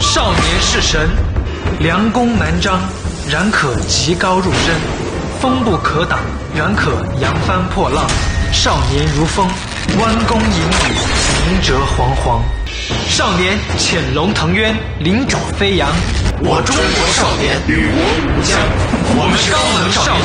少年是神良弓难张然可极高入深风不可挡然可扬帆破浪少年如风弯弓引羽明哲惶惶。少年潜龙腾渊鳞爪飞扬。我中国少年与国无疆我们是高能少年。